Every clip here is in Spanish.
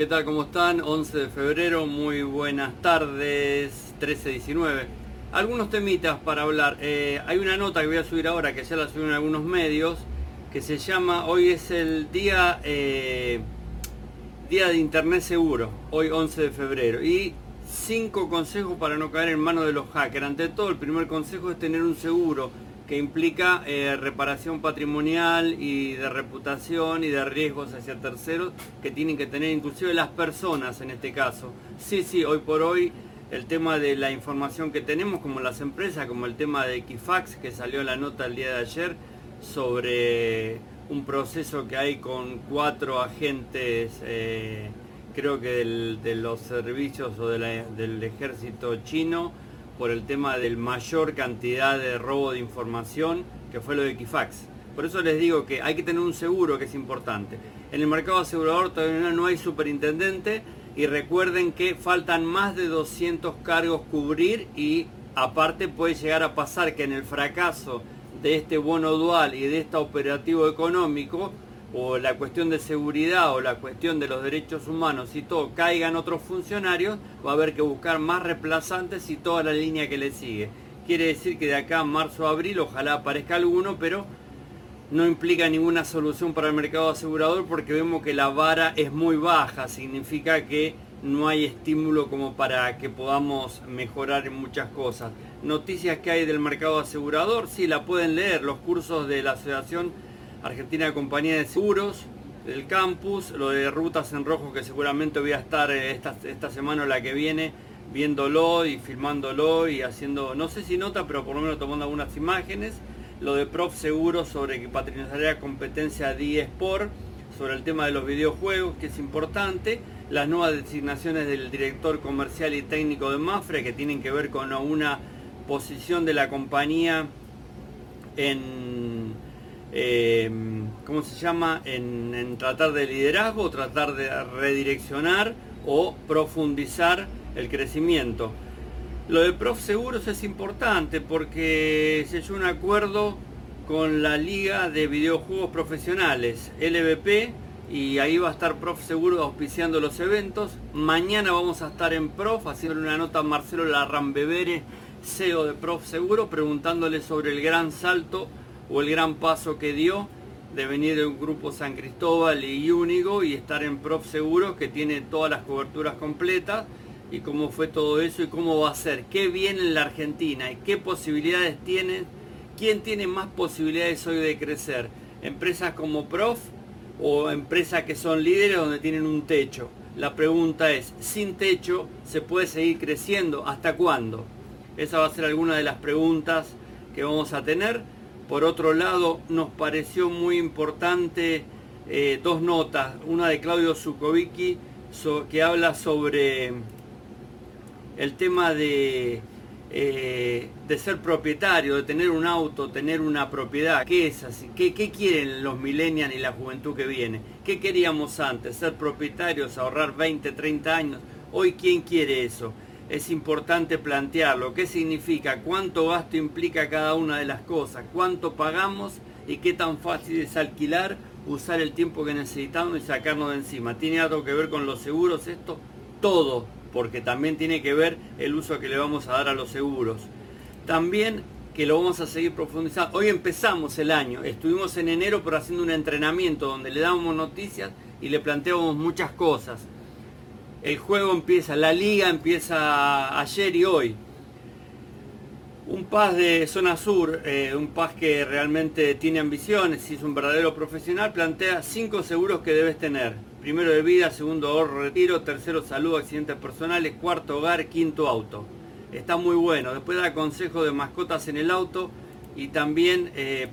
¿Qué tal? ¿Cómo están? 11 de febrero, muy buenas tardes, 13.19. Algunos temitas para hablar. Eh, hay una nota que voy a subir ahora, que ya la subí en algunos medios, que se llama, hoy es el día, eh, día de Internet Seguro, hoy 11 de febrero. Y cinco consejos para no caer en manos de los hackers. Ante todo, el primer consejo es tener un seguro que implica eh, reparación patrimonial y de reputación y de riesgos hacia terceros que tienen que tener inclusive las personas en este caso. Sí, sí, hoy por hoy el tema de la información que tenemos como las empresas, como el tema de Equifax que salió la nota el día de ayer sobre un proceso que hay con cuatro agentes, eh, creo que de los servicios o del ejército chino, por el tema del mayor cantidad de robo de información que fue lo de Equifax. Por eso les digo que hay que tener un seguro que es importante. En el mercado asegurador todavía no hay superintendente y recuerden que faltan más de 200 cargos cubrir y aparte puede llegar a pasar que en el fracaso de este bono dual y de este operativo económico o la cuestión de seguridad o la cuestión de los derechos humanos y todo caigan otros funcionarios, va a haber que buscar más reemplazantes y toda la línea que le sigue. Quiere decir que de acá a marzo a abril ojalá aparezca alguno, pero no implica ninguna solución para el mercado asegurador porque vemos que la vara es muy baja, significa que no hay estímulo como para que podamos mejorar en muchas cosas. Noticias que hay del mercado asegurador, sí, la pueden leer, los cursos de la Asociación Argentina Compañía de Seguros, del campus, lo de rutas en rojo que seguramente voy a estar eh, esta, esta semana o la que viene viéndolo y filmándolo y haciendo, no sé si nota, pero por lo menos tomando algunas imágenes. Lo de Prof Seguro sobre que patrocinaría competencia de eSport, sobre el tema de los videojuegos, que es importante. Las nuevas designaciones del director comercial y técnico de Mafre, que tienen que ver con una posición de la compañía en Em, ¿cómo se llama? En, tratar de liderazgo, tratar de redireccionar o profundizar el crecimiento. Lo de Prof Seguros es importante porque se hizo un acuerdo con la Liga de Videojuegos Profesionales, LVP, y ahí va a estar Prof Seguros auspiciando los eventos. Mañana vamos a estar en Prof haciendo una nota a Marcelo Larrambevere, CEO de Prof Seguro, preguntándole sobre el gran salto o el gran paso que dio de venir de un grupo San Cristóbal y Únigo y estar en Prof Seguros que tiene todas las coberturas completas y cómo fue todo eso y cómo va a ser, qué viene en la Argentina y qué posibilidades tiene, quién tiene más posibilidades hoy de crecer, empresas como Prof o empresas que son líderes donde tienen un techo. La pregunta es, sin techo se puede seguir creciendo, ¿hasta cuándo? Esa va a ser alguna de las preguntas que vamos a tener. Por otro lado, nos pareció muy importante eh, dos notas, una de Claudio Zukovicki que habla sobre el tema de, eh, de ser propietario, de tener un auto, tener una propiedad. ¿Qué es así? ¿Qué, ¿Qué, quieren los millennials y la juventud que viene? ¿Qué queríamos antes? Ser propietarios, ahorrar 20, 30 años. Hoy, ¿quién quiere eso? Es importante plantearlo. ¿Qué significa? ¿Cuánto gasto implica cada una de las cosas? ¿Cuánto pagamos? ¿Y qué tan fácil es alquilar, usar el tiempo que necesitamos y sacarnos de encima? ¿Tiene algo que ver con los seguros esto? Todo, porque también tiene que ver el uso que le vamos a dar a los seguros. También que lo vamos a seguir profundizando. Hoy empezamos el año, estuvimos en enero pero haciendo un entrenamiento donde le dábamos noticias y le planteábamos muchas cosas el juego empieza, la liga empieza ayer y hoy. Un Paz de zona sur, eh, un Paz que realmente tiene ambiciones y es un verdadero profesional, plantea cinco seguros que debes tener. Primero de vida, segundo ahorro, retiro, tercero salud, accidentes personales, cuarto hogar, quinto auto. Está muy bueno. Después da consejo de mascotas en el auto y también eh,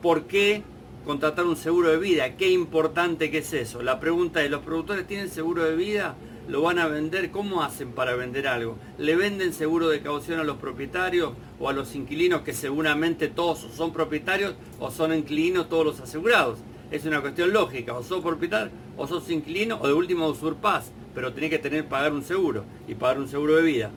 por qué contratar un seguro de vida. Qué importante que es eso. La pregunta es, ¿los productores tienen seguro de vida? Lo van a vender, ¿cómo hacen para vender algo? ¿Le venden seguro de caución a los propietarios o a los inquilinos que seguramente todos son propietarios o son inquilinos todos los asegurados? Es una cuestión lógica, o sos propietario o sos inquilino o de último usurpás, pero tenés que tener pagar un seguro y pagar un seguro de vida.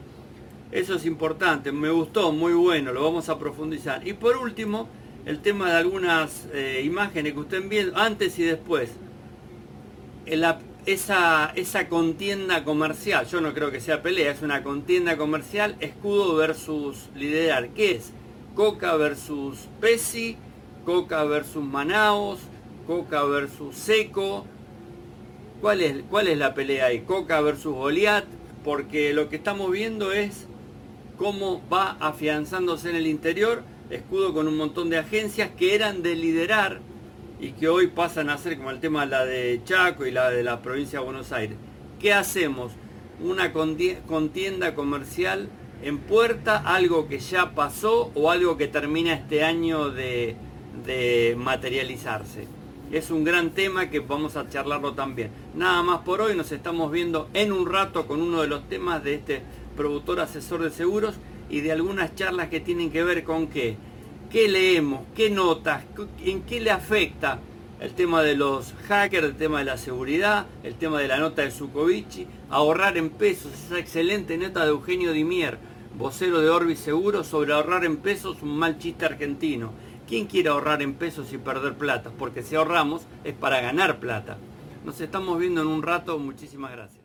Eso es importante, me gustó, muy bueno, lo vamos a profundizar. Y por último, el tema de algunas eh, imágenes que usted viendo antes y después. El, esa, esa contienda comercial, yo no creo que sea pelea, es una contienda comercial, escudo versus liderar. ¿Qué es? Coca versus Pepsi, Coca versus Manaos, Coca versus Seco. ¿Cuál es, ¿Cuál es la pelea ahí? Coca versus Goliat, porque lo que estamos viendo es cómo va afianzándose en el interior, escudo con un montón de agencias que eran de liderar y que hoy pasan a ser como el tema la de Chaco y la de la provincia de Buenos Aires. ¿Qué hacemos? Una contienda comercial en puerta, algo que ya pasó o algo que termina este año de, de materializarse. Es un gran tema que vamos a charlarlo también. Nada más por hoy, nos estamos viendo en un rato con uno de los temas de este productor asesor de seguros y de algunas charlas que tienen que ver con qué qué leemos, qué notas, en qué le afecta el tema de los hackers, el tema de la seguridad, el tema de la nota de Sukovici, ahorrar en pesos, esa excelente nota de Eugenio Dimier, vocero de Orbis Seguro, sobre ahorrar en pesos, un mal chiste argentino. ¿Quién quiere ahorrar en pesos y perder plata? Porque si ahorramos es para ganar plata. Nos estamos viendo en un rato, muchísimas gracias.